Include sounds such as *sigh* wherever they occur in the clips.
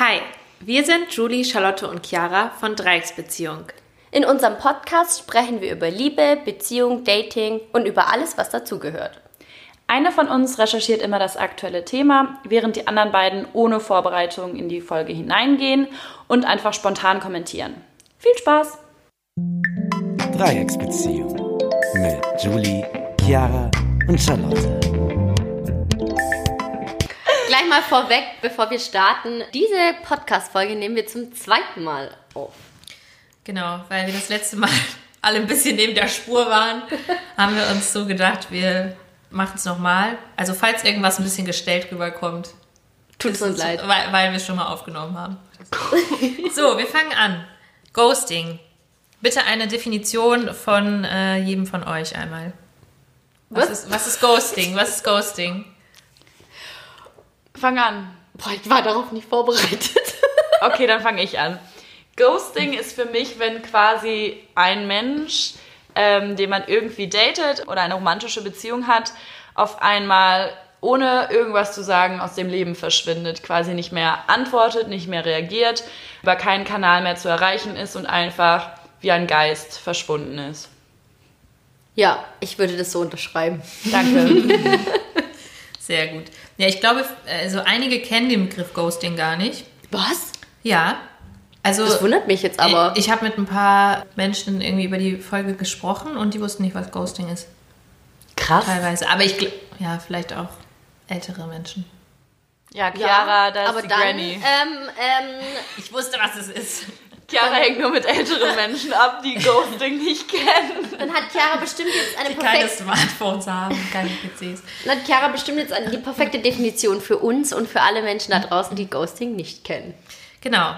Hi, wir sind Julie, Charlotte und Chiara von Dreiecksbeziehung. In unserem Podcast sprechen wir über Liebe, Beziehung, Dating und über alles, was dazugehört. Eine von uns recherchiert immer das aktuelle Thema, während die anderen beiden ohne Vorbereitung in die Folge hineingehen und einfach spontan kommentieren. Viel Spaß! Dreiecksbeziehung mit Julie, Chiara und Charlotte. Mal vorweg, bevor wir starten, diese Podcast-Folge nehmen wir zum zweiten Mal auf. Genau, weil wir das letzte Mal *laughs* alle ein bisschen neben der Spur waren, *laughs* haben wir uns so gedacht, wir machen es nochmal. Also falls irgendwas ein bisschen gestellt rüberkommt, Tut uns leid. weil, weil wir es schon mal aufgenommen haben. *laughs* so, wir fangen an. Ghosting. Bitte eine Definition von äh, jedem von euch einmal. Was, Was? Ist, was ist Ghosting? Was ist Ghosting? Fang an. Boah, ich war darauf nicht vorbereitet. *laughs* Okay, dann fange ich an. Ghosting ist für mich, wenn quasi ein Mensch, ähm, den man irgendwie datet oder eine romantische Beziehung hat, auf einmal ohne irgendwas zu sagen aus dem Leben verschwindet, quasi nicht mehr antwortet, nicht mehr reagiert, über keinen Kanal mehr zu erreichen ist und einfach wie ein Geist verschwunden ist. Ja, ich würde das so unterschreiben. Danke. *laughs* Sehr gut. Ja, ich glaube, also einige kennen den Begriff Ghosting gar nicht. Was? Ja. Also Das wundert mich jetzt aber. Ich, ich habe mit ein paar Menschen irgendwie über die Folge gesprochen und die wussten nicht, was Ghosting ist. Krass. Teilweise. Aber ich gl- ja, vielleicht auch ältere Menschen. Ja, Chiara, da ist aber die dann, Granny. Ähm, ähm, Ich wusste, was es ist. Chiara hängt nur mit älteren Menschen ab, die Ghosting nicht kennen. dann hat Chiara bestimmt jetzt eine Die keine perfekte, Smartphones haben, keine PCs. dann hat Chiara bestimmt jetzt eine, die perfekte Definition für uns und für alle Menschen da draußen, die Ghosting nicht kennen. Genau.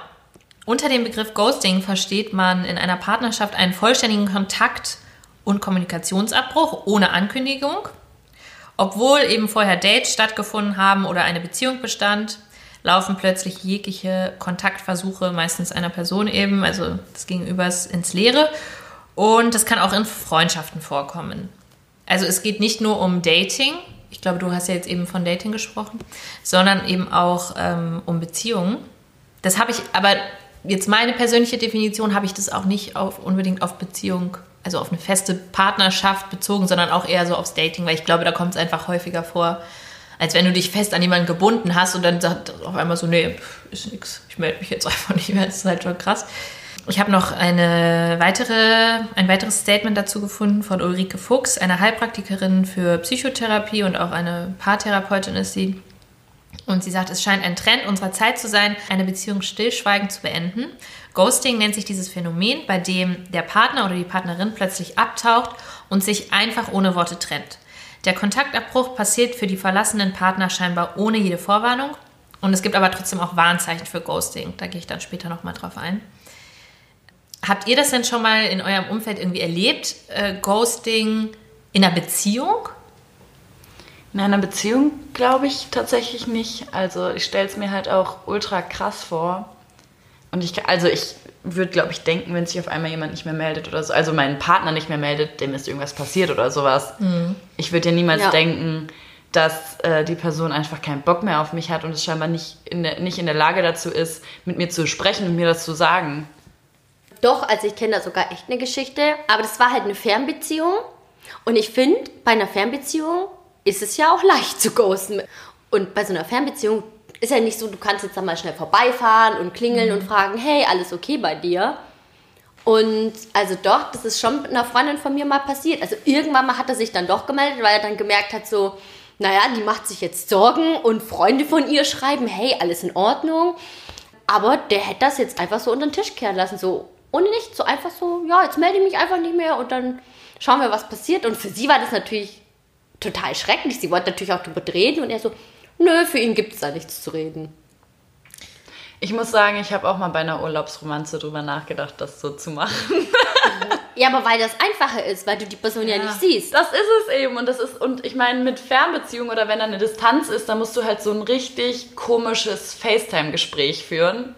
Unter dem Begriff Ghosting versteht man in einer Partnerschaft einen vollständigen Kontakt- und Kommunikationsabbruch ohne Ankündigung. Obwohl eben vorher Dates stattgefunden haben oder eine Beziehung bestand, laufen plötzlich jegliche Kontaktversuche, meistens einer Person eben, also des Gegenübers, ins Leere. Und das kann auch in Freundschaften vorkommen. Also es geht nicht nur um Dating, ich glaube, du hast ja jetzt eben von Dating gesprochen, sondern eben auch ähm, um Beziehungen. Das habe ich, aber jetzt meine persönliche Definition habe ich das auch nicht auf, unbedingt auf Beziehung, also auf eine feste Partnerschaft bezogen, sondern auch eher so aufs Dating, weil ich glaube, da kommt es einfach häufiger vor, als wenn du dich fest an jemanden gebunden hast und dann sagt auf einmal so, nee, ist nix, ich melde mich jetzt *laughs* einfach nicht mehr, das ist halt schon krass. Ich habe noch eine weitere, ein weiteres Statement dazu gefunden von Ulrike Fuchs, einer Heilpraktikerin für Psychotherapie und auch eine Paartherapeutin ist sie. Und sie sagt, es scheint ein Trend unserer Zeit zu sein, eine Beziehung stillschweigend zu beenden. Ghosting nennt sich dieses Phänomen, bei dem der Partner oder die Partnerin plötzlich abtaucht und sich einfach ohne Worte trennt. Der Kontaktabbruch passiert für die verlassenen Partner scheinbar ohne jede Vorwarnung. Und es gibt aber trotzdem auch Warnzeichen für Ghosting. Da gehe ich dann später nochmal drauf ein. Habt ihr das denn schon mal in eurem Umfeld irgendwie erlebt? Äh, Ghosting in einer Beziehung? In einer Beziehung glaube ich tatsächlich nicht. Also ich stelle es mir halt auch ultra krass vor. Und ich, also ich würde, glaube ich, denken, wenn sich auf einmal jemand nicht mehr meldet oder so, also mein Partner nicht mehr meldet, dem ist irgendwas passiert oder sowas. Ich würde ja niemals Ja. denken, dass äh, die Person einfach keinen Bock mehr auf mich hat und es scheinbar nicht in, der, nicht in der Lage dazu ist, mit mir zu sprechen und mir das zu sagen. Doch, also ich kenne da sogar echt eine Geschichte, aber das war halt eine Fernbeziehung. Und ich finde, bei einer Fernbeziehung ist es ja auch leicht zu ghosten. Und bei so einer Fernbeziehung ist ja nicht so, du kannst jetzt dann mal schnell vorbeifahren und klingeln und fragen, hey, alles okay bei dir? Und also doch, das ist schon mit einer Freundin von mir mal passiert. Also irgendwann mal hat er sich dann doch gemeldet, weil er dann gemerkt hat, so, naja, die macht sich jetzt Sorgen und Freunde von ihr schreiben, hey, alles in Ordnung. Aber der hätte das jetzt einfach so unter den Tisch kehren lassen, so ohne nichts, so einfach so, ja, jetzt melde ich mich einfach nicht mehr und dann schauen wir, was passiert. Und für sie war das natürlich total schrecklich. Sie wollte natürlich auch drüber reden und er so, nö, für ihn gibt es da nichts zu reden. Ich muss sagen, ich habe auch mal bei einer Urlaubsromanze drüber nachgedacht, das so zu machen. *laughs* Ja, aber weil das einfacher ist, weil du die Person ja, nicht siehst. Das ist es eben. Und das ist, und ich meine, mit Fernbeziehung oder wenn da eine Distanz ist, dann musst du halt so ein richtig komisches FaceTime-Gespräch führen.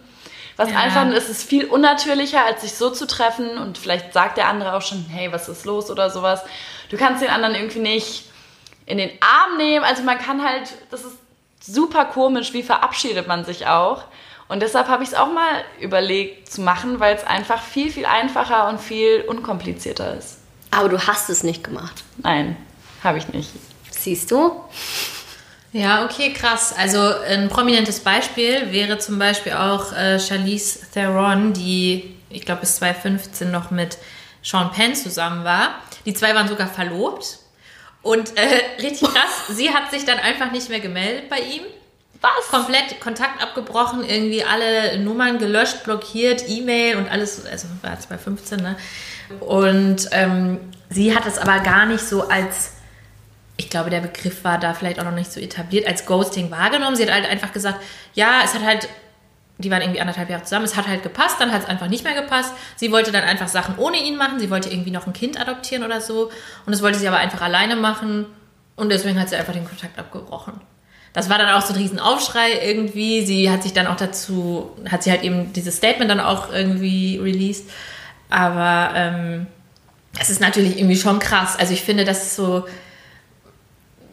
Was Ja. einfach, es ist viel unnatürlicher, als sich so zu treffen und vielleicht sagt der andere auch schon, hey, was ist los oder sowas. Du kannst den anderen irgendwie nicht in den Arm nehmen. Also man kann halt, das ist super komisch, wie verabschiedet man sich auch. Und deshalb habe ich es auch mal überlegt zu machen, weil es einfach viel, viel einfacher und viel unkomplizierter ist. Aber du hast es nicht gemacht. Nein, habe ich nicht. Siehst du? Ja, okay, krass. Also ein prominentes Beispiel wäre zum Beispiel auch äh, Charlize Theron, die, ich glaube, bis 2015 noch mit Sean Penn zusammen war. Die zwei waren sogar verlobt. Und äh, richtig krass, sie hat sich dann einfach nicht mehr gemeldet bei ihm. Was? Komplett Kontakt abgebrochen, irgendwie alle Nummern gelöscht, blockiert, E-Mail und alles, also war 2015, ne? Und ähm, sie hat es aber gar nicht so als ich glaube, der Begriff war da vielleicht auch noch nicht so etabliert, als Ghosting wahrgenommen. Sie hat halt einfach gesagt, ja, es hat halt, die waren irgendwie anderthalb Jahre zusammen, es hat halt gepasst, dann hat es einfach nicht mehr gepasst. Sie wollte dann einfach Sachen ohne ihn machen, sie wollte irgendwie noch ein Kind adoptieren oder so. Und das wollte sie aber einfach alleine machen und deswegen hat sie einfach den Kontakt abgebrochen. Das war dann auch so ein Riesenaufschrei irgendwie. Sie hat sich dann auch dazu, hat sie halt eben dieses Statement dann auch irgendwie released. Aber ähm, es ist natürlich irgendwie schon krass. Also ich finde, das ist so,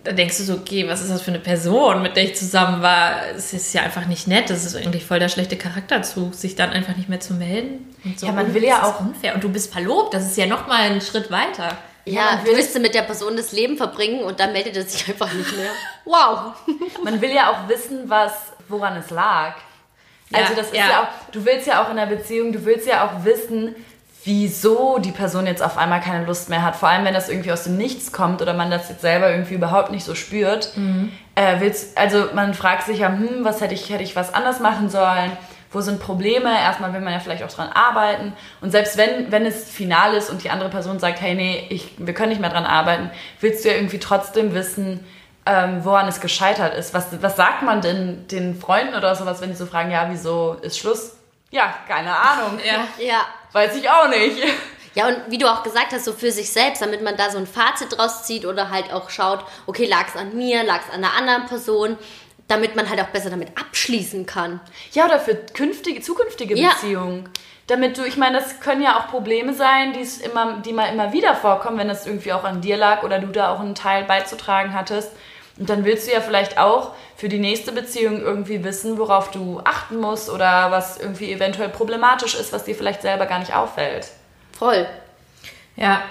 da denkst du so, okay, was ist das für eine Person, mit der ich zusammen war? Es ist ja einfach nicht nett. Das ist eigentlich voll der schlechte Charakterzug, sich dann einfach nicht mehr zu melden. So. Ja, man will ja auch- unfair. Und du bist verlobt, das ist ja noch mal ein Schritt weiter. Ja, man du will- willst du mit der Person das Leben verbringen und dann meldet er sich *laughs* einfach nicht mehr. *laughs* Wow. Man will ja auch wissen, was, woran es lag. Ja, also das ist ja. ja. auch, du willst ja auch in der Beziehung, du willst ja auch wissen, wieso die Person jetzt auf einmal keine Lust mehr hat. Vor allem, wenn das irgendwie aus dem Nichts kommt oder man das jetzt selber irgendwie überhaupt nicht so spürt. Äh, willst, also man fragt sich ja, hm, was hätte ich, hätte ich was anders machen sollen? Wo sind Probleme? Erstmal will man ja vielleicht auch dran arbeiten. Und selbst wenn, wenn es final ist und die andere Person sagt, hey, nee, ich, wir können nicht mehr dran arbeiten, willst du ja irgendwie trotzdem wissen, ähm, woran es gescheitert ist. Was, was sagt man denn den Freunden oder sowas, wenn die so fragen, ja, wieso ist Schluss? Ja, keine Ahnung. Ja. Ja. Weiß ich auch nicht. Ja, und wie du auch gesagt hast, so für sich selbst, damit man da so ein Fazit draus zieht oder halt auch schaut, okay, lag es an mir, lag es an einer anderen Person, damit man halt auch besser damit abschließen kann. Ja, oder für künftige, zukünftige Ja. Beziehungen. Damit du, ich meine, das können ja auch Probleme sein, die es immer, die mal immer wieder vorkommen, wenn das irgendwie auch an dir lag oder du da auch einen Teil beizutragen hattest. Und dann willst du ja vielleicht auch für die nächste Beziehung irgendwie wissen, worauf du achten musst oder was irgendwie eventuell problematisch ist, was dir vielleicht selber gar nicht auffällt. Voll. Ja,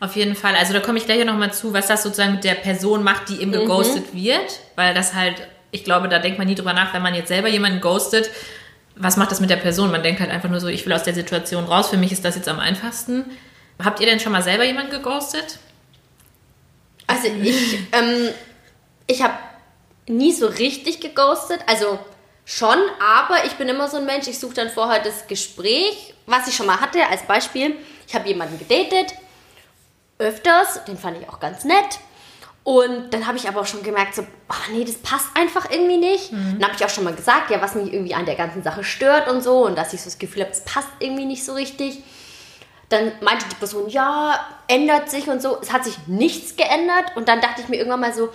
auf jeden Fall. Also da komme ich gleich noch mal zu, was das sozusagen mit der Person macht, die eben geghostet wird. Weil das halt, ich glaube, da denkt man nie drüber nach, wenn man jetzt selber jemanden ghostet. Was macht das mit der Person? Man denkt halt einfach nur so, ich will aus der Situation raus. Für mich ist das jetzt am einfachsten. Habt ihr denn schon mal selber jemanden geghostet? Also ich, ähm, ich habe nie so richtig geghostet. Also schon, aber ich bin immer so ein Mensch, ich suche dann vorher das Gespräch, was ich schon mal hatte. Als Beispiel, ich habe jemanden gedatet, öfters, den fand ich auch ganz nett. Und dann habe ich aber auch schon gemerkt, so, oh nee, das passt einfach irgendwie nicht. Dann habe ich auch schon mal gesagt, ja, was mich irgendwie an der ganzen Sache stört und so. Und dass ich so das Gefühl habe, es passt irgendwie nicht so richtig. Dann meinte die Person, ja, ändert sich und so. Es hat sich nichts geändert. Und dann dachte ich mir irgendwann mal so,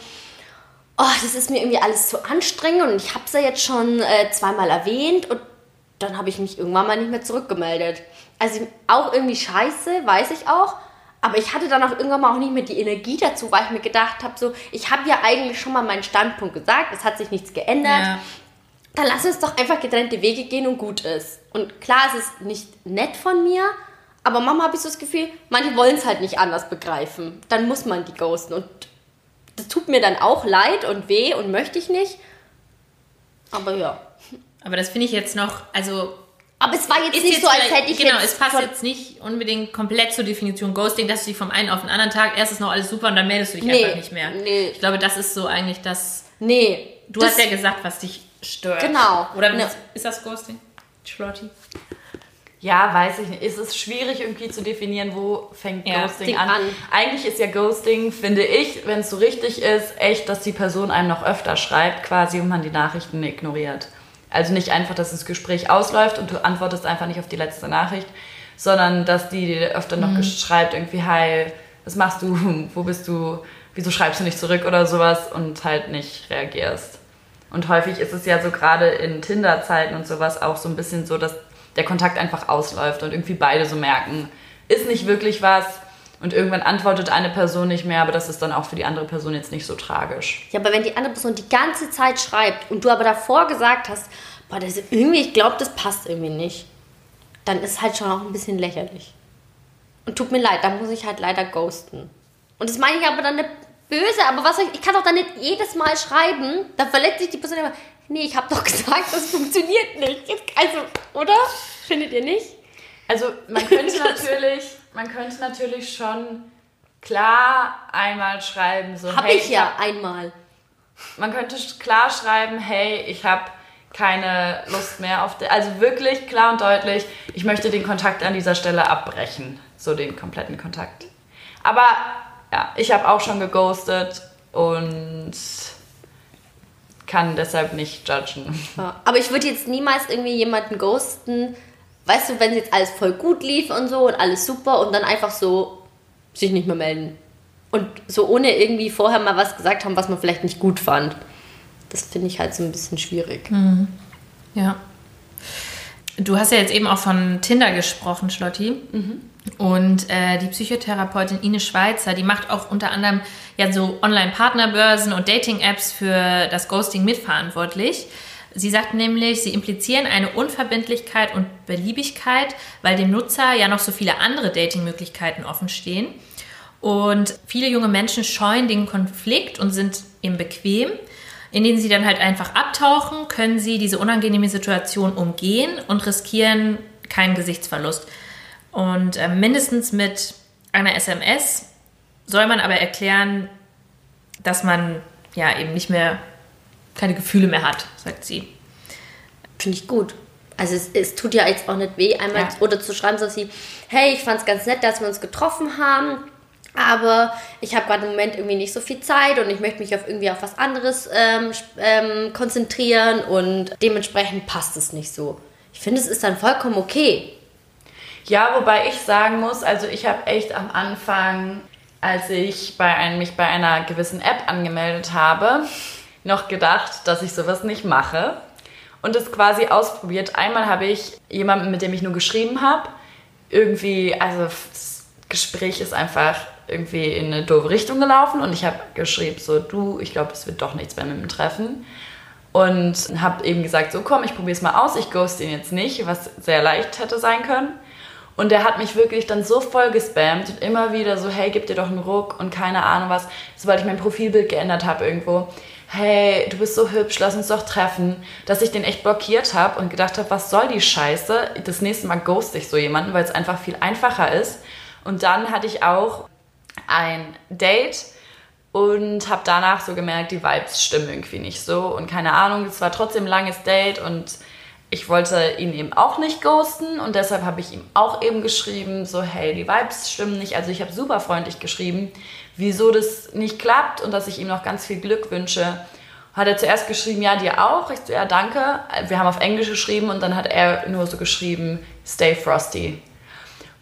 oh, das ist mir irgendwie alles zu anstrengend. Und ich habe es ja jetzt schon äh, zweimal erwähnt. Und dann habe ich mich irgendwann mal nicht mehr zurückgemeldet. Also auch irgendwie scheiße, weiß ich auch. Aber ich hatte dann auch irgendwann mal auch nicht mehr die Energie dazu, weil ich mir gedacht habe, so, ich habe ja eigentlich schon mal meinen Standpunkt gesagt, es hat sich nichts geändert. Ja. Dann lass uns doch einfach getrennte Wege gehen und gut ist. Und klar, es ist nicht nett von mir, aber Mama habe ich so das Gefühl, manche wollen es halt nicht anders begreifen. Dann muss man die ghosten. Und das tut mir dann auch leid und weh und möchte ich nicht. Aber ja. Aber das finde ich jetzt noch, also Aber es war jetzt nicht jetzt so, als hätte ich genau, jetzt es passt jetzt nicht unbedingt komplett zur Definition Ghosting, dass du dich vom einen auf den anderen Tag, erst ist noch alles super und dann meldest du dich Nee, einfach nicht mehr. nee. Ich glaube, das ist so eigentlich das. Nee. Du hast ja gesagt, was dich stört. Genau. Oder Ne. ist, das Ghosting? Schlotti? Ja, weiß ich nicht. Es ist schwierig irgendwie zu definieren, wo fängt Ja, Ghosting an. an. Eigentlich ist ja Ghosting, finde ich, wenn es so richtig ist, echt, dass die Person einem noch öfter schreibt, quasi, und man die Nachrichten ignoriert. Also nicht einfach, dass das Gespräch ausläuft und du antwortest einfach nicht auf die letzte Nachricht, sondern dass die dir öfter noch Mhm. schreibt, irgendwie, hi, was machst du, *laughs* wo bist du, wieso schreibst du nicht zurück oder sowas und halt nicht reagierst. Und häufig ist es ja so gerade in Tinder-Zeiten und sowas auch so ein bisschen so, dass der Kontakt einfach ausläuft und irgendwie beide so merken, ist nicht wirklich was und irgendwann antwortet eine Person nicht mehr, aber das ist dann auch für die andere Person jetzt nicht so tragisch. Ja, aber wenn die andere Person die ganze Zeit schreibt und du aber davor gesagt hast, boah, das ist irgendwie, ich glaube, das passt irgendwie nicht. Dann ist halt schon auch ein bisschen lächerlich. Und tut mir leid, da muss ich halt leider ghosten. Und das meine ich aber dann nicht böse, aber was ich, ich kann doch dann nicht jedes Mal schreiben, da verletzt sich die Person immer, nee, ich habe doch *laughs* gesagt, das funktioniert nicht. Also, oder? Findet ihr nicht? Also man könnte *laughs* natürlich, man könnte natürlich schon klar einmal schreiben, so Hab hey, ich ja hab- einmal. Man könnte klar schreiben, hey, ich habe keine Lust mehr auf, de also wirklich klar und deutlich, ich möchte den Kontakt an dieser Stelle abbrechen, so den kompletten Kontakt. Aber ja, ich habe auch schon geghostet und kann deshalb nicht judgen. Ja, aber ich würde jetzt niemals irgendwie jemanden ghosten, weißt du, wenn jetzt alles voll gut lief und so und alles super und dann einfach so sich nicht mehr melden. Und so ohne irgendwie vorher mal was gesagt haben, was man vielleicht nicht gut fand. Das finde ich halt so ein bisschen schwierig. Ja. Du hast ja jetzt eben auch von Tinder gesprochen, Schlotti. Und äh, die Psychotherapeutin Ine Schweizer, die macht auch unter anderem ja so Online-Partnerbörsen und Dating-Apps für das Ghosting mitverantwortlich. Sie sagt nämlich, sie implizieren eine Unverbindlichkeit und Beliebigkeit, weil dem Nutzer ja noch so viele andere Dating-Möglichkeiten offen stehen. Und viele junge Menschen scheuen den Konflikt und sind eben bequem. In denen sie dann halt einfach abtauchen, können sie diese unangenehme Situation umgehen und riskieren keinen Gesichtsverlust. Und äh, mindestens mit einer SMS soll man aber erklären, dass man ja eben nicht mehr keine Gefühle mehr hat, sagt sie. Finde ich gut. Also es, es tut ja jetzt auch nicht weh, einmal Ja. oder zu schreiben, so wie, hey, ich fand es ganz nett, dass wir uns getroffen haben, aber ich habe gerade im Moment irgendwie nicht so viel Zeit und ich möchte mich auf irgendwie auf was anderes ähm, ähm, konzentrieren und dementsprechend passt es nicht so. Ich finde, es ist dann vollkommen okay. Ja, wobei ich sagen muss, also ich habe echt am Anfang, als ich bei ein, mich bei einer gewissen App angemeldet habe, noch gedacht, dass ich sowas nicht mache. Und es quasi ausprobiert. Einmal habe ich jemanden, mit dem ich nur geschrieben habe, irgendwie, also das Gespräch ist einfach irgendwie in eine doofe Richtung gelaufen und ich habe geschrieben, so du, ich glaube, es wird doch nichts mehr mit dem Treffen. Und habe eben gesagt, so komm, ich probiere es mal aus, ich ghost ihn jetzt nicht, was sehr leicht hätte sein können. Und der hat mich wirklich dann so voll gespammt und immer wieder so, hey, gib dir doch einen Ruck und keine Ahnung was, sobald ich mein Profilbild geändert habe irgendwo. Hey, du bist so hübsch, lass uns doch treffen. Dass ich den echt blockiert habe und gedacht habe, was soll die Scheiße? Das nächste Mal ghost ich so jemanden, weil es einfach viel einfacher ist. Und dann hatte ich auch ein Date und habe danach so gemerkt, die Vibes stimmen irgendwie nicht so und keine Ahnung, es war trotzdem ein langes Date und ich wollte ihn eben auch nicht ghosten und deshalb habe ich ihm auch eben geschrieben, so hey, die Vibes stimmen nicht. Also ich habe super freundlich geschrieben, wieso das nicht klappt und dass ich ihm noch ganz viel Glück wünsche. Hat er zuerst geschrieben, ja, dir auch. Ich so, ja, danke. Wir haben auf Englisch geschrieben und dann hat er nur so geschrieben, stay frosty.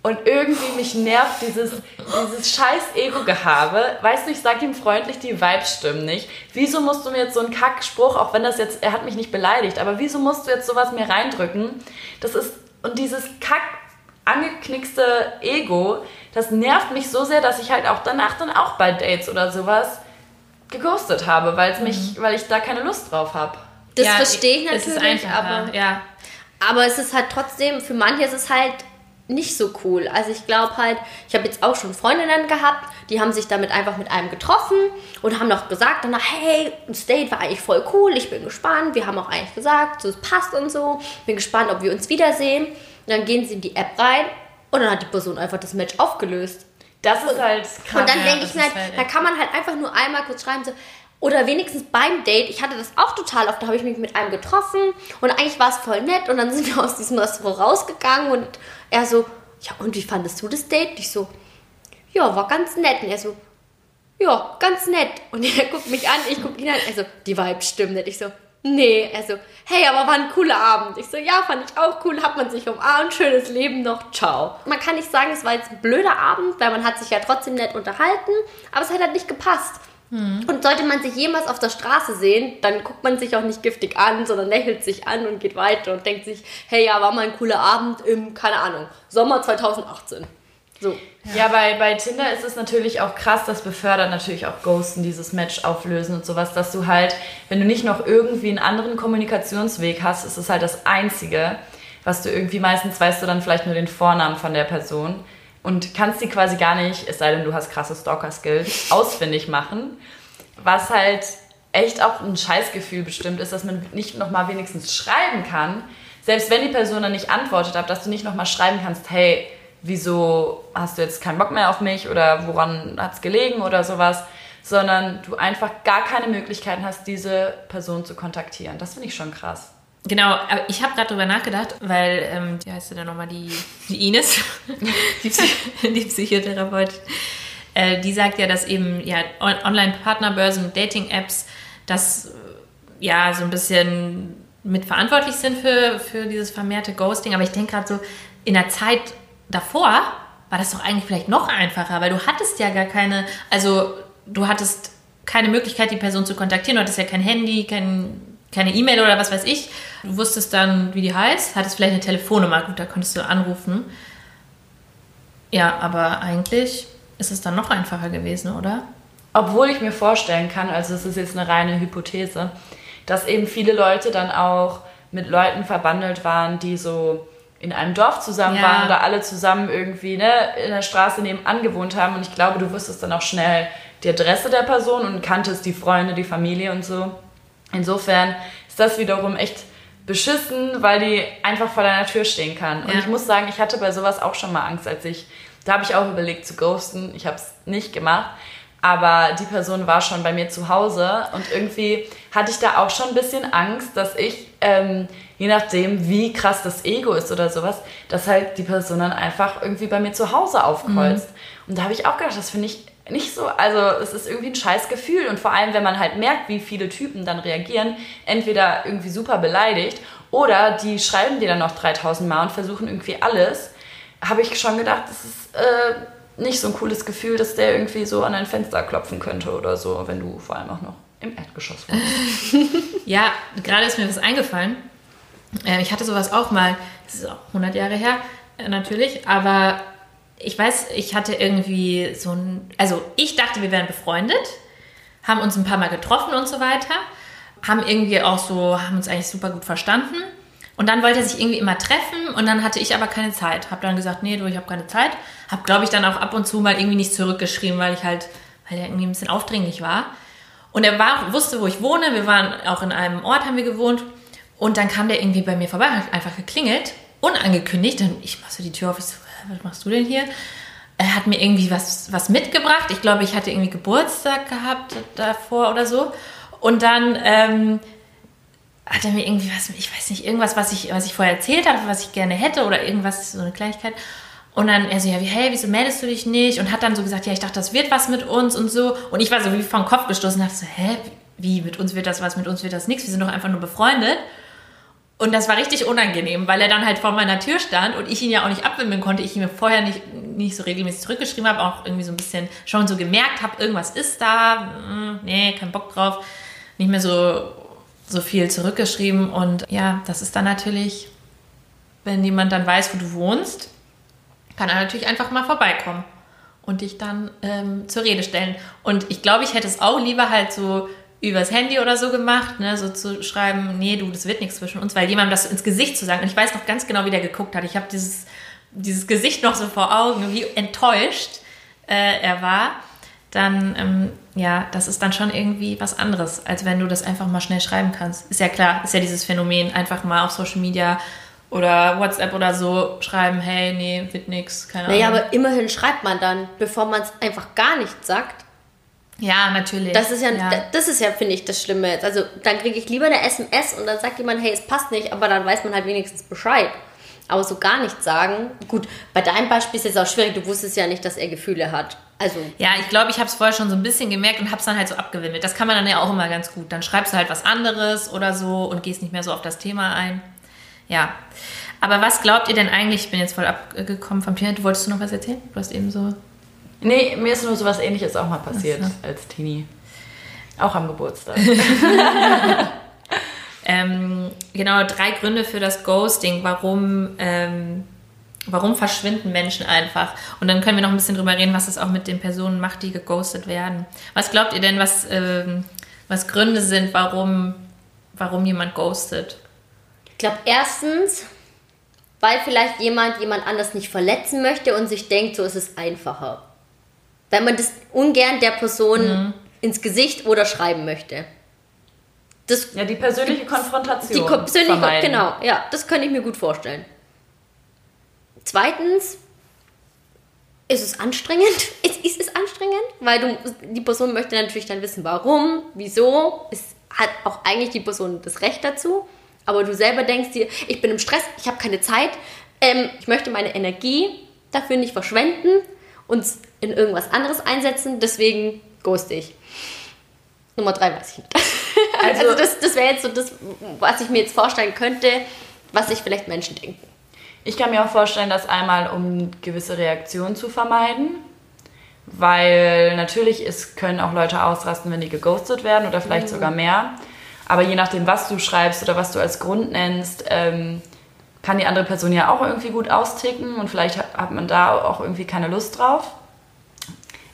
Und irgendwie mich nervt dieses, dieses scheiß Ego-Gehabe. Weißt du, ich sag ihm freundlich, die Vibes stimmen nicht. Wieso musst du mir jetzt so einen Kackspruch, auch wenn das jetzt, er hat mich nicht beleidigt, aber wieso musst du jetzt sowas mir reindrücken? Das ist, und dieses Kack angeknickste Ego, das nervt mich so sehr, dass ich halt auch danach dann auch bei Dates oder sowas geghostet habe, weil es mich, weil ich da keine Lust drauf habe. Das Ja, verstehe ich es ist natürlich, aber, ja. aber es ist halt trotzdem, für manche ist es halt nicht so cool. Also ich glaube halt, ich habe jetzt auch schon Freundinnen gehabt, die haben sich damit einfach mit einem getroffen und haben noch gesagt danach, hey, das Date war eigentlich voll cool, ich bin gespannt. Wir haben auch eigentlich gesagt, so es passt und so. Bin gespannt, ob wir uns wiedersehen. Und dann gehen sie in die App rein und dann hat die Person einfach das Match aufgelöst. Das ist halt krass. Und dann denke ich mir halt, halt da kann man halt einfach nur einmal kurz schreiben, so, oder wenigstens beim Date, ich hatte das auch total oft, da habe ich mich mit einem getroffen und eigentlich war es voll nett und dann sind wir aus diesem Restaurant rausgegangen und er so, ja und wie fandest du das Date? Ich so, ja, war ganz nett. Und er so, ja, ganz nett. Und *laughs* er guckt mich an, ich gucke ihn an, also die Vibes stimmen nicht. Ich so, nee. Er so, hey, aber war ein cooler Abend. Ich so, ja, fand ich auch cool, hat man sich umarmt, schönes Leben noch, ciao. Man kann nicht sagen, es war jetzt ein blöder Abend, weil man hat sich ja trotzdem nett unterhalten, aber es hat halt nicht gepasst. Und sollte man sich jemals auf der Straße sehen, dann guckt man sich auch nicht giftig an, sondern lächelt sich an und geht weiter und denkt sich, hey, ja, war mal ein cooler Abend im, keine Ahnung, Sommer 2018. So. Ja, bei, bei Tinder ist es natürlich auch krass, das befördert natürlich auch Ghosten, dieses Match auflösen und sowas, dass du halt, wenn du nicht noch irgendwie einen anderen Kommunikationsweg hast, ist es halt das Einzige, was du irgendwie, meistens weißt du dann vielleicht nur den Vornamen von der Person und kannst die quasi gar nicht, es sei denn, du hast krasse Stalker-Skills, ausfindig machen, was halt echt auch ein Scheißgefühl bestimmt ist, dass man nicht nochmal wenigstens schreiben kann, selbst wenn die Person dann nicht antwortet, aber dass du nicht nochmal schreiben kannst, hey, wieso hast du jetzt keinen Bock mehr auf mich oder woran hat es gelegen oder sowas, sondern du einfach gar keine Möglichkeiten hast, diese Person zu kontaktieren. Das finde ich schon krass. Genau, aber ich habe gerade drüber nachgedacht, weil, ähm, wie heißt sie denn nochmal, die, die Ines, *laughs* die, Psy- die Psychotherapeutin, äh, die sagt ja, dass eben ja, On- Online-Partnerbörsen mit Dating-Apps das ja so ein bisschen mitverantwortlich sind für, für dieses vermehrte Ghosting. Aber ich denke gerade so, in der Zeit davor war das doch eigentlich vielleicht noch einfacher, weil du hattest ja gar keine, also du hattest keine Möglichkeit, die Person zu kontaktieren. Du hattest ja kein Handy, kein, keine E-Mail oder was weiß ich. Du wusstest dann, wie die heißt, hattest vielleicht eine Telefonnummer, gut, da konntest du anrufen. Ja, aber eigentlich ist es dann noch einfacher gewesen, oder? Obwohl ich mir vorstellen kann, also es ist jetzt eine reine Hypothese, dass eben viele Leute dann auch mit Leuten verbandelt waren, die so in einem Dorf zusammen Ja. waren oder alle zusammen irgendwie ne, in der Straße nebenan gewohnt haben. Und ich glaube, du wusstest dann auch schnell die Adresse der Person und kanntest die Freunde, die Familie und so. Insofern ist das wiederum echt beschissen, weil die einfach vor deiner Tür stehen kann. Und Ja. ich muss sagen, ich hatte bei sowas auch schon mal Angst, als ich, da habe ich auch überlegt zu ghosten. Ich habe es nicht gemacht. Aber die Person war schon bei mir zu Hause und irgendwie hatte ich da auch schon ein bisschen Angst, dass ich, ähm, je nachdem, wie krass das Ego ist oder sowas, dass halt die Person dann einfach irgendwie bei mir zu Hause aufkreuzt. Und da habe ich auch gedacht, das finde ich nicht so, also es ist irgendwie ein scheiß Gefühl und vor allem, wenn man halt merkt, wie viele Typen dann reagieren, entweder irgendwie super beleidigt oder die schreiben dir dann noch 3000 Mal und versuchen irgendwie alles, habe ich schon gedacht, das ist äh, nicht so ein cooles Gefühl, dass der irgendwie so an dein Fenster klopfen könnte oder so, wenn du vor allem auch noch im Erdgeschoss wohnst. *laughs* Ja, gerade ist mir was eingefallen. Äh, ich hatte sowas auch mal, das ist auch 100 Jahre her, äh, natürlich, aber ich weiß, ich hatte irgendwie so ein, also ich dachte, wir wären befreundet, haben uns ein paar Mal getroffen und so weiter, haben irgendwie auch so, haben uns eigentlich super gut verstanden. Und dann wollte er sich irgendwie immer treffen und dann hatte ich aber keine Zeit. Hab dann gesagt, nee, du, ich habe keine Zeit. Hab, glaube ich, dann auch ab und zu mal irgendwie nicht zurückgeschrieben, weil ich halt, weil er irgendwie ein bisschen aufdringlich war. Und er war, wusste, wo ich wohne. Wir waren auch in einem Ort, haben wir gewohnt. Und dann kam der irgendwie bei mir vorbei, hat einfach geklingelt, unangekündigt. Dann ich mach so die Tür auf, ich so, "Hä, was machst du denn hier? Er hat mir irgendwie was, was mitgebracht. Ich glaube, ich hatte irgendwie Geburtstag gehabt davor oder so. Und dann ähm, hat er mir irgendwie was, ich weiß nicht, irgendwas, was ich, was ich vorher erzählt habe, was ich gerne hätte oder irgendwas, so eine Kleinigkeit. Und dann er so, ja, wie, hey, wieso meldest du dich nicht? Und hat dann so gesagt, ja, ich dachte, das wird was mit uns und so. Und ich war so wie vom Kopf gestoßen und dachte so, hä, wie, mit uns wird das was, mit uns wird das nichts, wir sind doch einfach nur befreundet. Und das war richtig unangenehm, weil er dann halt vor meiner Tür stand und ich ihn ja auch nicht abwimmeln konnte. Ich ihm vorher nicht, nicht so regelmäßig zurückgeschrieben habe, auch irgendwie so ein bisschen schon so gemerkt habe, irgendwas ist da, mm, nee, kein Bock drauf. Nicht mehr so, so viel zurückgeschrieben. Und ja, das ist dann natürlich, wenn jemand dann weiß, wo du wohnst, kann er natürlich einfach mal vorbeikommen und dich dann ähm, zur Rede stellen. Und ich glaube, ich hätte es auch lieber halt so übers Handy oder so gemacht, ne, so zu schreiben, nee, du, das wird nichts zwischen uns, weil jemandem das ins Gesicht zu sagen, und ich weiß noch ganz genau, wie der geguckt hat. Ich habe dieses, dieses Gesicht noch so vor Augen, wie enttäuscht äh, er war, dann, ähm, ja, das ist dann schon irgendwie was anderes, als wenn du das einfach mal schnell schreiben kannst. Ist ja klar, ist ja dieses Phänomen, einfach mal auf Social Media oder WhatsApp oder so schreiben, hey, nee, wird nix, keine Naja, Ahnung. aber immerhin schreibt man dann, bevor man es einfach gar nicht sagt. Ja, natürlich. Das ist ja, das ist ja, finde ich, das Schlimme jetzt. Also dann kriege ich lieber eine SMS und dann sagt jemand, hey, es passt nicht, aber dann weiß man halt wenigstens Bescheid. Aber so gar nichts sagen. Gut, bei deinem Beispiel ist es auch schwierig, du wusstest ja nicht, dass er Gefühle hat. Also, Ja, ich glaube, ich habe es vorher schon so ein bisschen gemerkt und habe es dann halt so abgewimmelt. Das kann man dann ja auch immer ganz gut. Dann schreibst du halt was anderes oder so und gehst nicht mehr so auf das Thema ein. Ja. Aber was glaubt ihr denn eigentlich? Ich bin jetzt voll abgekommen vom Thema. Du wolltest du noch was erzählen? Du hast eben so. Nee, mir ist nur sowas ähnliches auch mal passiert Ach als Teenie. Auch am Geburtstag. *laughs* Ähm, genau, drei Gründe für das Ghosting, warum ähm, Warum verschwinden Menschen einfach? Und dann können wir noch ein bisschen drüber reden, was es auch mit den Personen macht, die geghostet werden. Was glaubt ihr denn, was, ähm, was Gründe sind, warum, warum jemand ghostet? Ich glaube, erstens, weil vielleicht jemand jemand anders nicht verletzen möchte und sich denkt, so ist es einfacher. Wenn man das ungern der Person ins Gesicht oder schreiben möchte. Das, Ja, die persönliche Konfrontation. die persönliche, vermeiden. genau, ja, das könnte ich mir gut vorstellen. Zweitens, ist es anstrengend? *laughs* Ist, ist es anstrengend? Weil du, die Person möchte natürlich dann wissen, warum, wieso. Es hat auch eigentlich die Person das Recht dazu. Aber du selber denkst dir, ich bin im Stress, ich habe keine Zeit, ähm, ich möchte meine Energie dafür nicht verschwenden und in irgendwas anderes einsetzen, deswegen ghost ich. Nummer drei weiß ich nicht. *laughs* Also, Also- das, das wäre jetzt so das, was ich mir jetzt vorstellen könnte, was sich vielleicht Menschen denken. Ich kann mir auch vorstellen, dass einmal, um gewisse Reaktionen zu vermeiden, weil natürlich es können auch Leute ausrasten, wenn die geghostet werden oder vielleicht sogar mehr. Aber je nachdem, was du schreibst oder was du als Grund nennst, ähm, kann die andere Person ja auch irgendwie gut austicken und vielleicht hat, man da auch irgendwie keine Lust drauf.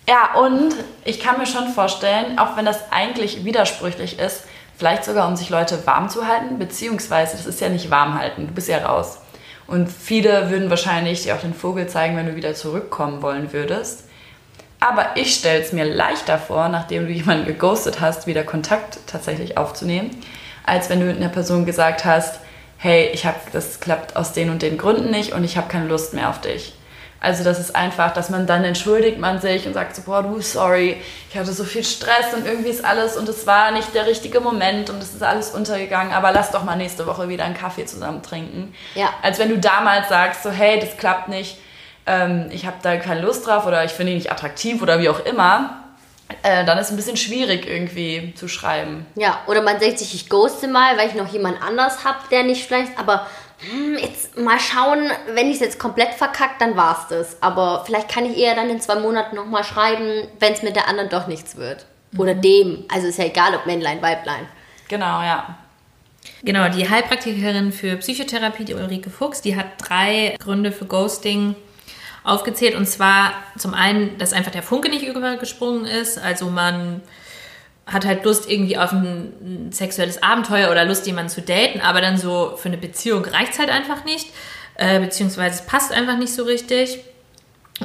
Ja, und ich kann mir schon vorstellen, auch wenn das eigentlich widersprüchlich ist, vielleicht sogar um sich Leute warm zu halten, beziehungsweise das ist ja nicht warm halten, du bist ja raus. Und viele würden wahrscheinlich dir auch den Vogel zeigen, wenn du wieder zurückkommen wollen würdest. Aber ich stelle es mir leichter vor, nachdem du jemanden geghostet hast, wieder Kontakt tatsächlich aufzunehmen, als wenn du mit einer Person gesagt hast, hey, ich habe das klappt aus den und den Gründen nicht und ich habe keine Lust mehr auf dich. Also das ist einfach, dass man dann entschuldigt man sich und sagt so, boah, du, sorry, ich hatte so viel Stress und irgendwie ist alles und es war nicht der richtige Moment und es ist alles untergegangen, aber lass doch mal nächste Woche wieder einen Kaffee zusammen trinken. Ja. Als wenn du damals sagst so, hey, das klappt nicht, ähm, ich habe da keine Lust drauf oder ich finde ihn nicht attraktiv oder wie auch immer, äh, dann ist es ein bisschen schwierig irgendwie zu schreiben. Ja, oder man denkt sich, ich ghoste mal, weil ich noch jemand anders habe, der nicht vielleicht, aber hm, jetzt mal schauen, wenn ich es jetzt komplett verkackt, dann war's das. Aber vielleicht kann ich eher dann in zwei Monaten nochmal schreiben, wenn es mit der anderen doch nichts wird. Oder dem. Also ist ja egal, ob Männlein, Weiblein. Genau, ja. Genau, die Heilpraktikerin für Psychotherapie, die Ulrike Fuchs, die hat drei Gründe für Ghosting aufgezählt. Und zwar zum einen, dass einfach der Funke nicht übergesprungen ist. Also man hat halt Lust irgendwie auf ein, sexuelles Abenteuer oder Lust, jemanden zu daten, aber dann so für eine Beziehung reicht es halt einfach nicht. Äh, beziehungsweise es passt einfach nicht so richtig.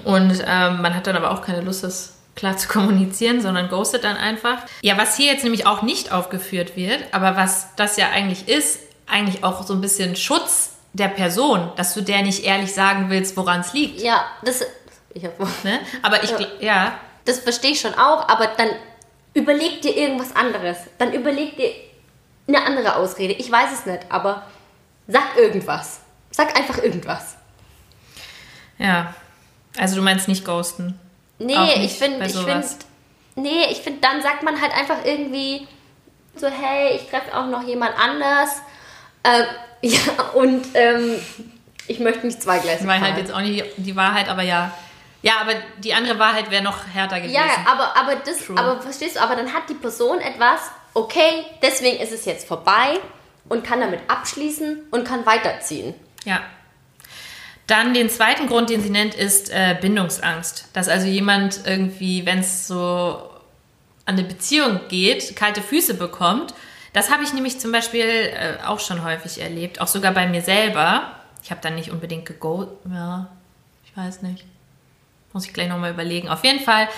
Und ähm, man hat dann aber auch keine Lust, das klar zu kommunizieren, sondern ghostet dann einfach. Ja, was hier jetzt nämlich auch nicht aufgeführt wird, aber was das ja eigentlich ist, eigentlich auch so ein bisschen Schutz der Person, dass du der nicht ehrlich sagen willst, woran es liegt. Ja, das. Ich hab, Ne? Aber ich, gl- ja, das verstehe ich schon auch, aber dann überleg dir irgendwas anderes. Dann überleg dir eine andere Ausrede. Ich weiß es nicht, aber sag irgendwas. Sag einfach irgendwas. ja. Also du meinst nicht ghosten. Nee, nicht ich finde, ich finde, nee, ich finde, dann sagt man halt einfach irgendwie so, hey, ich treffe auch noch jemand anders. Ähm, *laughs* ja, und ähm, ich möchte nicht zweigleisig war halt jetzt auch nicht die Wahrheit, aber ja. Ja, aber die andere Wahrheit wäre noch härter gewesen. Ja, aber, aber das, True. aber verstehst du, aber dann hat die Person etwas, okay, deswegen ist es jetzt vorbei und kann damit abschließen und kann weiterziehen. Ja. Dann den zweiten Grund, den sie nennt, ist äh, Bindungsangst. Dass also jemand irgendwie, wenn es so an eine Beziehung geht, kalte Füße bekommt. Das habe ich nämlich zum Beispiel äh, auch schon häufig erlebt, auch sogar bei mir selber. Ich habe dann nicht unbedingt gegoat, ja, ich weiß nicht. Muss ich gleich nochmal überlegen. Auf jeden Fall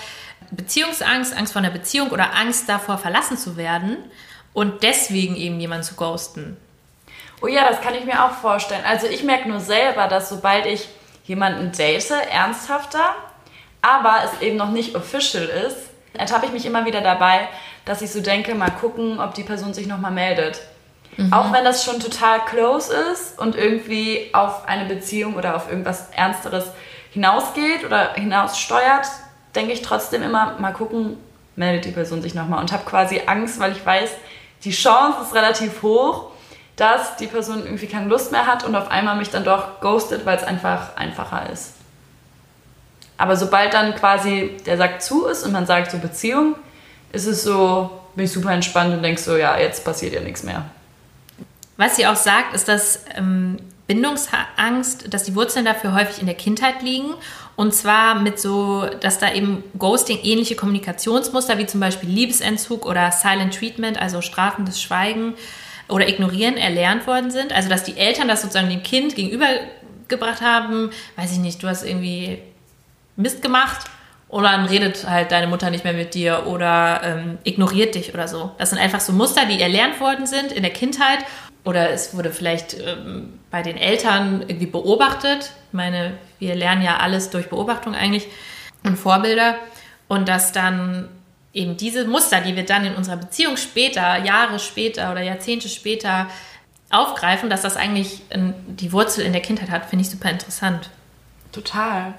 Beziehungsangst, Angst vor einer Beziehung oder Angst davor, verlassen zu werden und deswegen eben jemanden zu ghosten. Oh ja, das kann ich mir auch vorstellen. Also ich merke nur selber, dass sobald ich jemanden date, ernsthafter, aber es eben noch nicht official ist, ertappe ich mich immer wieder dabei, dass ich so denke, mal gucken, ob die Person sich nochmal meldet. Auch wenn das schon total close ist und irgendwie auf eine Beziehung oder auf irgendwas Ernsteres hinausgeht oder hinaussteuert, denke ich trotzdem immer, mal gucken, meldet die Person sich nochmal und habe quasi Angst, weil ich weiß, die Chance ist relativ hoch, dass die Person irgendwie keine Lust mehr hat und auf einmal mich dann doch ghostet, weil es einfach einfacher ist. Aber sobald dann quasi der Sack zu ist und man sagt so Beziehung, ist es so, bin ich super entspannt und denk so, ja, jetzt passiert ja nichts mehr. Was sie auch sagt, ist, dass ähm, Bindungsangst, dass die Wurzeln dafür häufig in der Kindheit liegen. Und zwar mit so, dass da eben Ghosting ähnliche Kommunikationsmuster wie zum Beispiel Liebesentzug oder Silent Treatment, also strafendes Schweigen oder Ignorieren erlernt worden sind. Also dass die Eltern das sozusagen dem Kind gegenübergebracht haben, weiß ich nicht, du hast irgendwie Mist gemacht oder dann redet halt deine Mutter nicht mehr mit dir oder ähm, ignoriert dich oder so. Das sind einfach so Muster, die erlernt worden sind in der Kindheit oder es wurde vielleicht ähm, bei den Eltern irgendwie beobachtet. Ich meine, wir lernen ja alles durch Beobachtung eigentlich und Vorbilder. Und dass dann eben diese Muster, die wir dann in unserer Beziehung später, Jahre später oder Jahrzehnte später aufgreifen, dass das eigentlich die Wurzel in der Kindheit hat, finde ich super interessant. Total.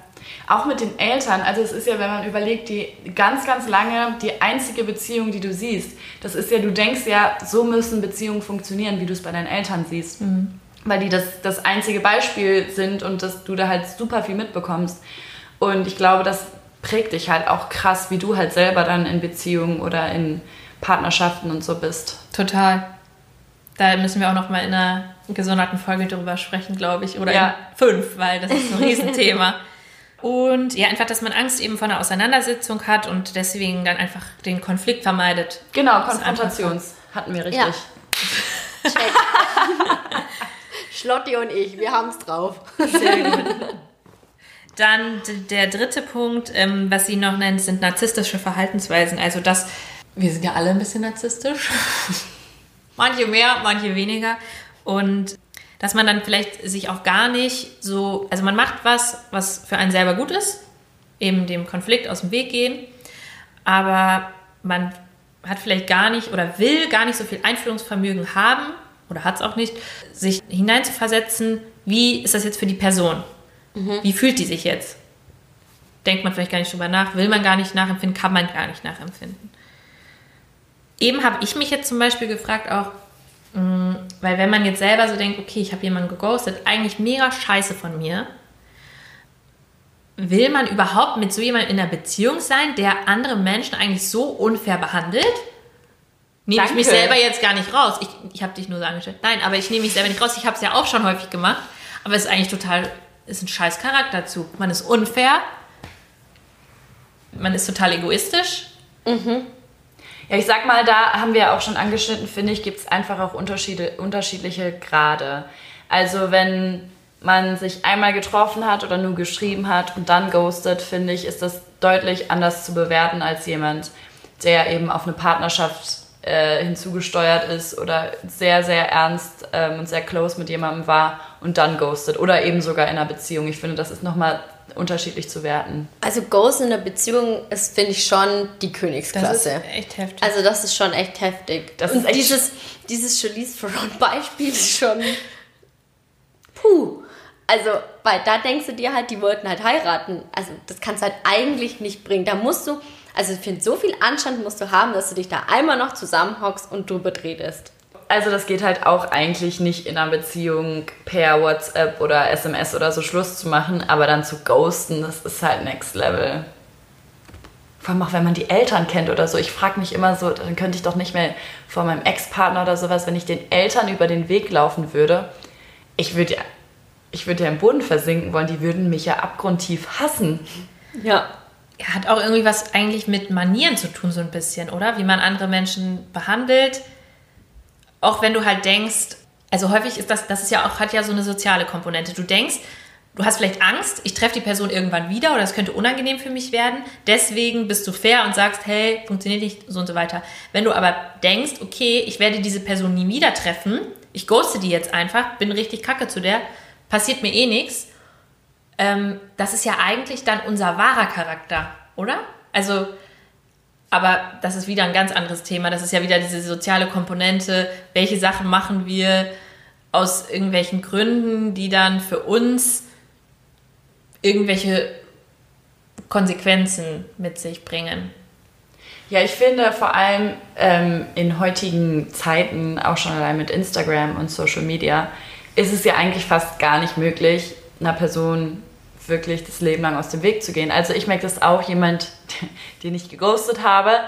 Auch mit den Eltern. Also es ist ja, wenn man überlegt, die ganz, ganz lange die einzige Beziehung, die du siehst. Das ist ja, du denkst ja, so müssen Beziehungen funktionieren, wie du es bei deinen Eltern siehst. Mhm. Weil die das, das einzige Beispiel sind und dass du da halt super viel mitbekommst. Und ich glaube, das prägt dich halt auch krass, wie du halt selber dann in Beziehungen oder in Partnerschaften und so bist. Total. Da müssen wir auch noch mal in einer gesonderten Folge drüber sprechen, glaube ich. Oder ja. in fünf, weil das ist ein Riesenthema. *laughs* Und ja, einfach, dass man Angst eben vor einer Auseinandersetzung hat und deswegen dann einfach den Konflikt vermeidet. Genau, Konfrontations hatten wir richtig. Ja. Check. *laughs* Schlotti und ich, wir haben es drauf. Sehr gut. Dann der dritte Punkt, ähm, was sie noch nennt, sind narzisstische Verhaltensweisen. Also das, wir sind ja alle ein bisschen narzisstisch. *laughs* manche mehr, manche weniger. Und dass man dann vielleicht sich auch gar nicht so, also man macht was, was für einen selber gut ist, eben dem Konflikt aus dem Weg gehen, aber man hat vielleicht gar nicht oder will gar nicht so viel Einfühlungsvermögen haben oder hat es auch nicht, sich hineinzuversetzen, wie ist das jetzt für die Person? Mhm. Wie fühlt die sich jetzt? Denkt man vielleicht gar nicht drüber nach, will man gar nicht nachempfinden, kann man gar nicht nachempfinden. Eben habe ich mich jetzt zum Beispiel gefragt auch, weil wenn man jetzt selber so denkt, okay, ich habe jemanden geghostet, eigentlich mega scheiße von mir, will man überhaupt mit so jemandem in einer Beziehung sein, der andere Menschen eigentlich so unfair behandelt? Nehme ich mich selber jetzt gar nicht raus. Ich, ich habe dich nur so angestellt. Nein, aber ich nehme mich selber nicht raus. Ich habe es ja auch schon häufig gemacht. Aber es ist eigentlich total, ist ein scheiß Charakterzug. Man ist unfair. Man ist total egoistisch. Mhm. Ja, ich sag mal, da haben wir auch schon angeschnitten, finde ich, gibt es einfach auch Unterschiede, unterschiedliche Grade. Also wenn man sich einmal getroffen hat oder nur geschrieben hat und dann ghostet, finde ich, ist das deutlich anders zu bewerten als jemand, der eben auf eine Partnerschaft äh, hinzugesteuert ist oder sehr, sehr ernst ähm, und sehr close mit jemandem war und dann ghostet oder eben sogar in einer Beziehung. Ich finde, das ist nochmal unterschiedlich zu werten. Also Ghost in einer Beziehung ist, finde ich, schon die Königsklasse. Das ist echt heftig. Also das ist schon echt heftig. Das Und dieses, dieses Charlize Theron-Beispiel ist schon... Puh. Also, weil da denkst du dir halt, die wollten halt heiraten. Also das kannst du halt eigentlich nicht bringen. Da musst du... Also ich finde, so viel Anstand musst du haben, dass du dich da einmal noch zusammenhockst und drüber redest also das geht halt auch eigentlich nicht in einer Beziehung per WhatsApp oder SMS oder so Schluss zu machen, aber dann zu ghosten, das ist halt next level. Vor allem auch, wenn man die Eltern kennt oder so. Ich frage mich immer so, dann könnte ich doch nicht mehr vor meinem Ex-Partner oder sowas, wenn ich den Eltern über den Weg laufen würde. Ich würde ja, ich ja im Boden versinken wollen. Die würden mich ja abgrundtief hassen. Ja. Hat auch irgendwie was eigentlich mit Manieren zu tun, so ein bisschen, oder? Wie man andere Menschen behandelt auch wenn du halt denkst, also häufig ist das, das ist ja auch, hat ja so eine soziale Komponente. Du denkst, du hast vielleicht Angst, ich treffe die Person irgendwann wieder oder es könnte unangenehm für mich werden. Deswegen bist du fair und sagst, hey, funktioniert nicht, so und so weiter. Wenn du aber denkst, okay, ich werde diese Person nie wieder treffen, ich ghoste die jetzt einfach, bin richtig kacke zu der, passiert mir eh nichts, ähm, das ist ja eigentlich dann unser wahrer Charakter, oder? Also aber das ist wieder ein ganz anderes Thema. Das ist ja wieder diese soziale Komponente. Welche Sachen machen wir aus irgendwelchen Gründen, die dann für uns irgendwelche Konsequenzen mit sich bringen? Ja, ich finde vor allem ähm, in heutigen Zeiten, auch schon allein mit Instagram und Social Media, ist es ja eigentlich fast gar nicht möglich, einer Person wirklich das Leben lang aus dem Weg zu gehen. Also ich merke das auch, jemand, *laughs* den ich geghostet habe,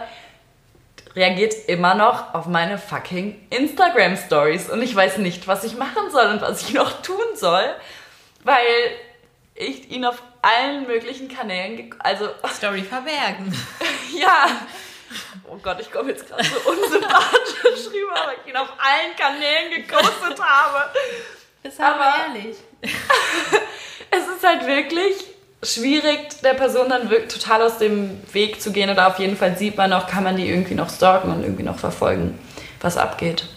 reagiert immer noch auf meine fucking Instagram Stories und ich weiß nicht, was ich machen soll und was ich noch tun soll, weil ich ihn auf allen möglichen Kanälen, also *laughs* Story verbergen. *laughs* ja, oh Gott, ich komme jetzt gerade so unsympathisch rüber, weil ich ihn auf allen Kanälen geghostet habe. Ist aber ehrlich. *laughs* Es ist halt wirklich schwierig, der Person dann wirklich total aus dem Weg zu gehen oder auf jeden Fall sieht man noch, kann man die irgendwie noch stalken und irgendwie noch verfolgen, was abgeht.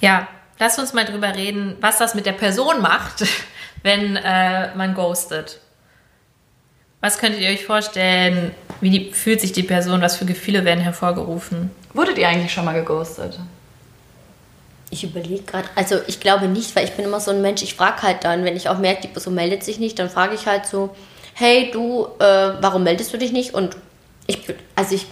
Ja, lasst uns mal drüber reden, was das mit der Person macht, *laughs* wenn äh, man ghostet. Was könntet ihr euch vorstellen? Wie die, fühlt sich die Person? Was für Gefühle werden hervorgerufen? Wurdet ihr eigentlich schon mal geghostet? Ich überlege gerade, also ich glaube nicht, weil ich bin immer so ein Mensch, ich frage halt dann, wenn ich auch merke, die Person meldet sich nicht, dann frage ich halt so, hey du, äh, warum meldest du dich nicht? Und ich, also ich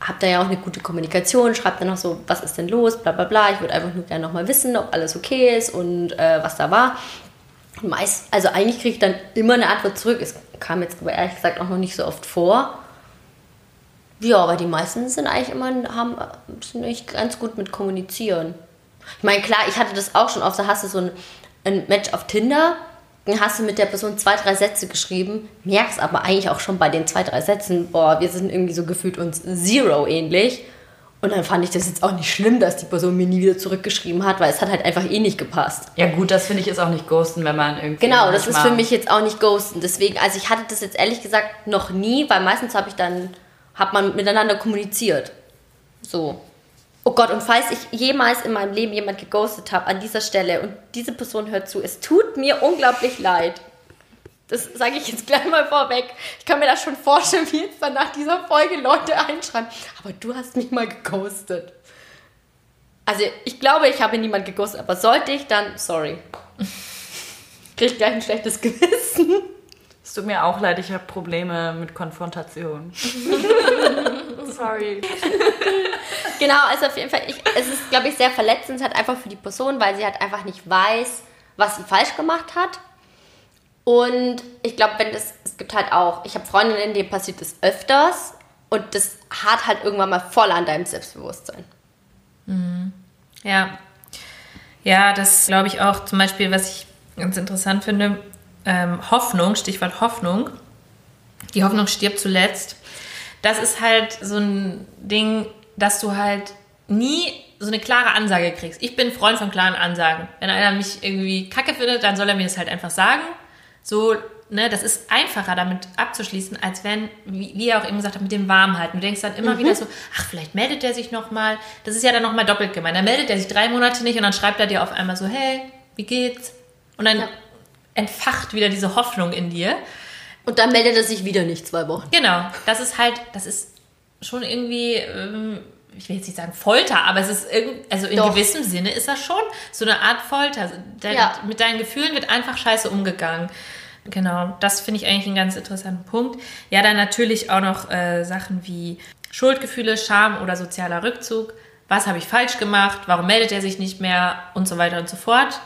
habe da ja auch eine gute Kommunikation, schreibe dann noch so, was ist denn los, bla bla bla. Ich würde einfach nur gerne nochmal wissen, ob alles okay ist und äh, was da war. Meist, also eigentlich kriege ich dann immer eine Antwort zurück. Es kam jetzt aber ehrlich gesagt auch noch nicht so oft vor. Ja, aber die meisten sind eigentlich immer, haben, sind eigentlich ganz gut mit kommunizieren. Ich meine, klar, ich hatte das auch schon oft, da hast du so ein, ein Match auf Tinder, dann hast du mit der Person zwei, drei Sätze geschrieben, merkst aber eigentlich auch schon bei den zwei, drei Sätzen, boah, wir sind irgendwie so gefühlt uns Zero ähnlich. Und dann fand ich das jetzt auch nicht schlimm, dass die Person mir nie wieder zurückgeschrieben hat, weil es hat halt einfach eh nicht gepasst. Ja gut, das finde ich ist auch nicht ghosten, wenn man irgendwie... Genau, das ist für mich jetzt auch nicht Ghosten. Deswegen, also ich hatte das jetzt ehrlich gesagt noch nie, weil meistens habe ich dann, hat man miteinander kommuniziert. So. Oh Gott, und falls ich jemals in meinem Leben jemand geghostet habe an dieser Stelle und diese Person hört zu, es tut mir unglaublich leid. Das sage ich jetzt gleich mal vorweg. Ich kann mir das schon vorstellen, wie jetzt dann nach dieser Folge Leute einschreiben. Aber du hast mich mal geghostet. Also ich glaube, ich habe niemand geghostet, aber sollte ich, dann sorry. Krieg gleich ein schlechtes Gewissen. Es tut mir auch leid, ich habe Probleme mit Konfrontation. *laughs* Sorry. *laughs* Genau, also auf jeden Fall, ich, es ist, glaube ich, sehr verletzend halt einfach für die Person, weil sie halt einfach nicht weiß, was sie falsch gemacht hat. Und ich glaube, wenn das, es gibt halt auch, ich habe Freundinnen, denen passiert das öfters und das hat halt irgendwann mal voll an deinem Selbstbewusstsein. Ja. Ja, das glaube ich auch zum Beispiel, was ich ganz interessant finde, ähm, Hoffnung, Stichwort Hoffnung. Die Hoffnung stirbt zuletzt. Das ist halt so ein Ding, dass du halt nie so eine klare Ansage kriegst. Ich bin Freund von klaren Ansagen. Wenn einer mich irgendwie kacke findet, dann soll er mir das halt einfach sagen. So, ne, das ist einfacher damit abzuschließen, als wenn, wie, wie er auch eben gesagt hat, mit dem Warmhalten. Du denkst dann immer wieder so, ach, vielleicht meldet er sich nochmal. Das ist ja dann nochmal doppelt gemeint. Dann meldet er sich drei Monate nicht und dann schreibt er dir auf einmal so, hey, wie geht's? Und dann Ja. entfacht wieder diese Hoffnung in dir. Und dann meldet er sich wieder nicht zwei Wochen. Genau, das ist halt, das ist schon irgendwie, ähm, ich will jetzt nicht sagen Folter, aber es ist irgend, also in Doch. gewissem Sinne ist das schon so eine Art Folter. Also Dein, Ja. Mit deinen Gefühlen wird einfach scheiße umgegangen. Genau, das finde ich eigentlich einen ganz interessanten Punkt. Ja, dann natürlich auch noch äh, Sachen wie Schuldgefühle, Scham oder sozialer Rückzug. Was habe ich falsch gemacht? Warum meldet er sich nicht mehr? Und so weiter und so fort.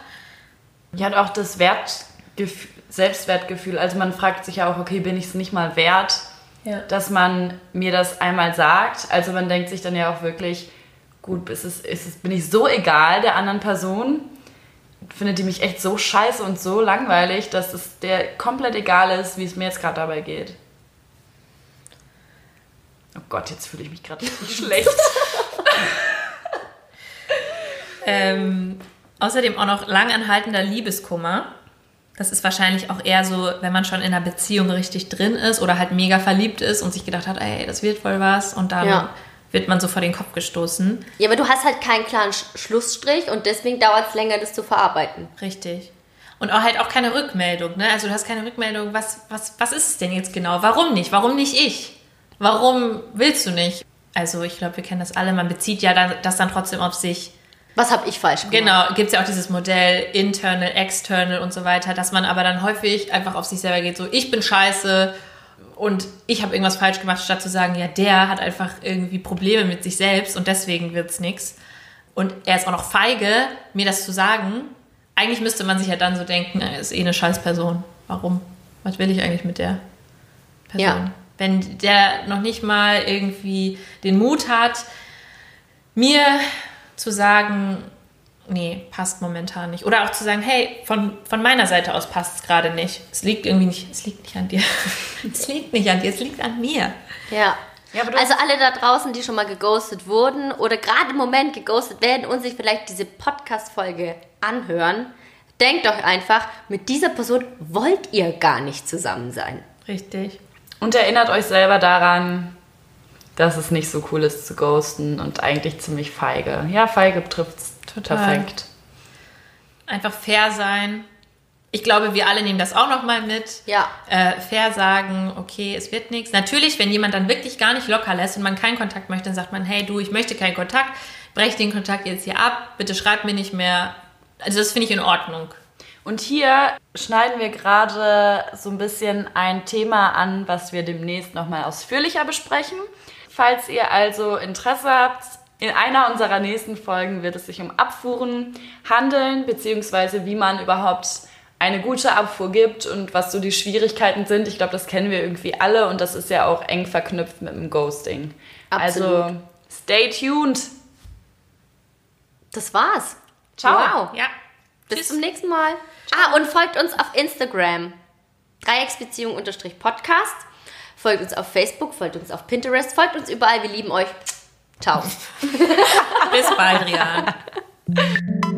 Ja, und auch das Wertgef Selbstwertgefühl. Also man fragt sich ja auch, okay, bin ich es nicht mal wert, Ja. dass man mir das einmal sagt? Also man denkt sich dann ja auch wirklich, gut, ist es, ist es, bin ich so egal der anderen Person? Findet die mich echt so scheiße und so langweilig, dass es der komplett egal ist, wie es mir jetzt gerade dabei geht? Oh Gott, jetzt fühle ich mich gerade richtig *laughs* schlecht. Ähm, außerdem auch noch langanhaltender Liebeskummer. Das ist wahrscheinlich auch eher so, wenn man schon in einer Beziehung richtig drin ist oder halt mega verliebt ist und sich gedacht hat, ey, das wird voll was und dann Ja. wird man so vor den Kopf gestoßen. Ja, aber du hast halt keinen klaren Sch Schlussstrich und deswegen dauert es länger, das zu verarbeiten. Richtig. Und auch halt auch keine Rückmeldung, ne? Also du hast keine Rückmeldung, was, was, was ist es denn jetzt genau? Warum nicht? Warum nicht ich? Warum willst du nicht? Also ich glaube, wir kennen das alle, man bezieht ja dann, das dann trotzdem auf sich. Was habe ich falsch gemacht? Genau, gibt es ja auch dieses Modell internal, external und so weiter, dass man aber dann häufig einfach auf sich selber geht, so ich bin scheiße und ich habe irgendwas falsch gemacht, statt zu sagen, ja, der hat einfach irgendwie Probleme mit sich selbst und deswegen wird's nix. Und er ist auch noch feige, mir das zu sagen. Eigentlich müsste man sich ja dann so denken, er ist eh eine Scheißperson. Warum? Was will ich eigentlich mit der Person? Ja. Wenn der noch nicht mal irgendwie den Mut hat, mir zu sagen, nee, passt momentan nicht. Oder auch zu sagen, hey, von, von meiner Seite aus passt es gerade nicht. Es liegt irgendwie nicht, es liegt nicht an dir. *laughs* es liegt nicht an dir, es liegt an mir. Ja. Ja, also alle da draußen, die schon mal geghostet wurden oder gerade im Moment geghostet werden und sich vielleicht diese Podcast-Folge anhören, denkt doch einfach, mit dieser Person wollt ihr gar nicht zusammen sein. Richtig. Und erinnert euch selber daran, dass es nicht so cool ist zu ghosten und eigentlich ziemlich feige. Ja, feige trifft's Total. perfekt. Einfach fair sein. Ich glaube, wir alle nehmen das auch nochmal mit. Ja. Äh, fair sagen, okay, es wird nichts. Natürlich, wenn jemand dann wirklich gar nicht locker lässt und man keinen Kontakt möchte, dann sagt man, hey du, ich möchte keinen Kontakt, brech den Kontakt jetzt hier ab, bitte schreib mir nicht mehr. Also das finde ich in Ordnung. Und hier schneiden wir gerade so ein bisschen ein Thema an, was wir demnächst nochmal ausführlicher besprechen. Falls ihr also Interesse habt, in einer unserer nächsten Folgen wird es sich um Abfuhren handeln, beziehungsweise wie man überhaupt eine gute Abfuhr gibt und was so die Schwierigkeiten sind. Ich glaube, das kennen wir irgendwie alle und das ist ja auch eng verknüpft mit dem Ghosting. Absolut. Also stay tuned. Das war's. Ciao. Wow. Ja. Bis Tschüss. zum nächsten Mal. Ah, und folgt uns auf Instagram. Dreiecksbeziehung-podcast. Folgt uns auf Facebook, folgt uns auf Pinterest, folgt uns überall. Wir lieben euch. Ciao. *laughs* Bis bald, Rian. *laughs*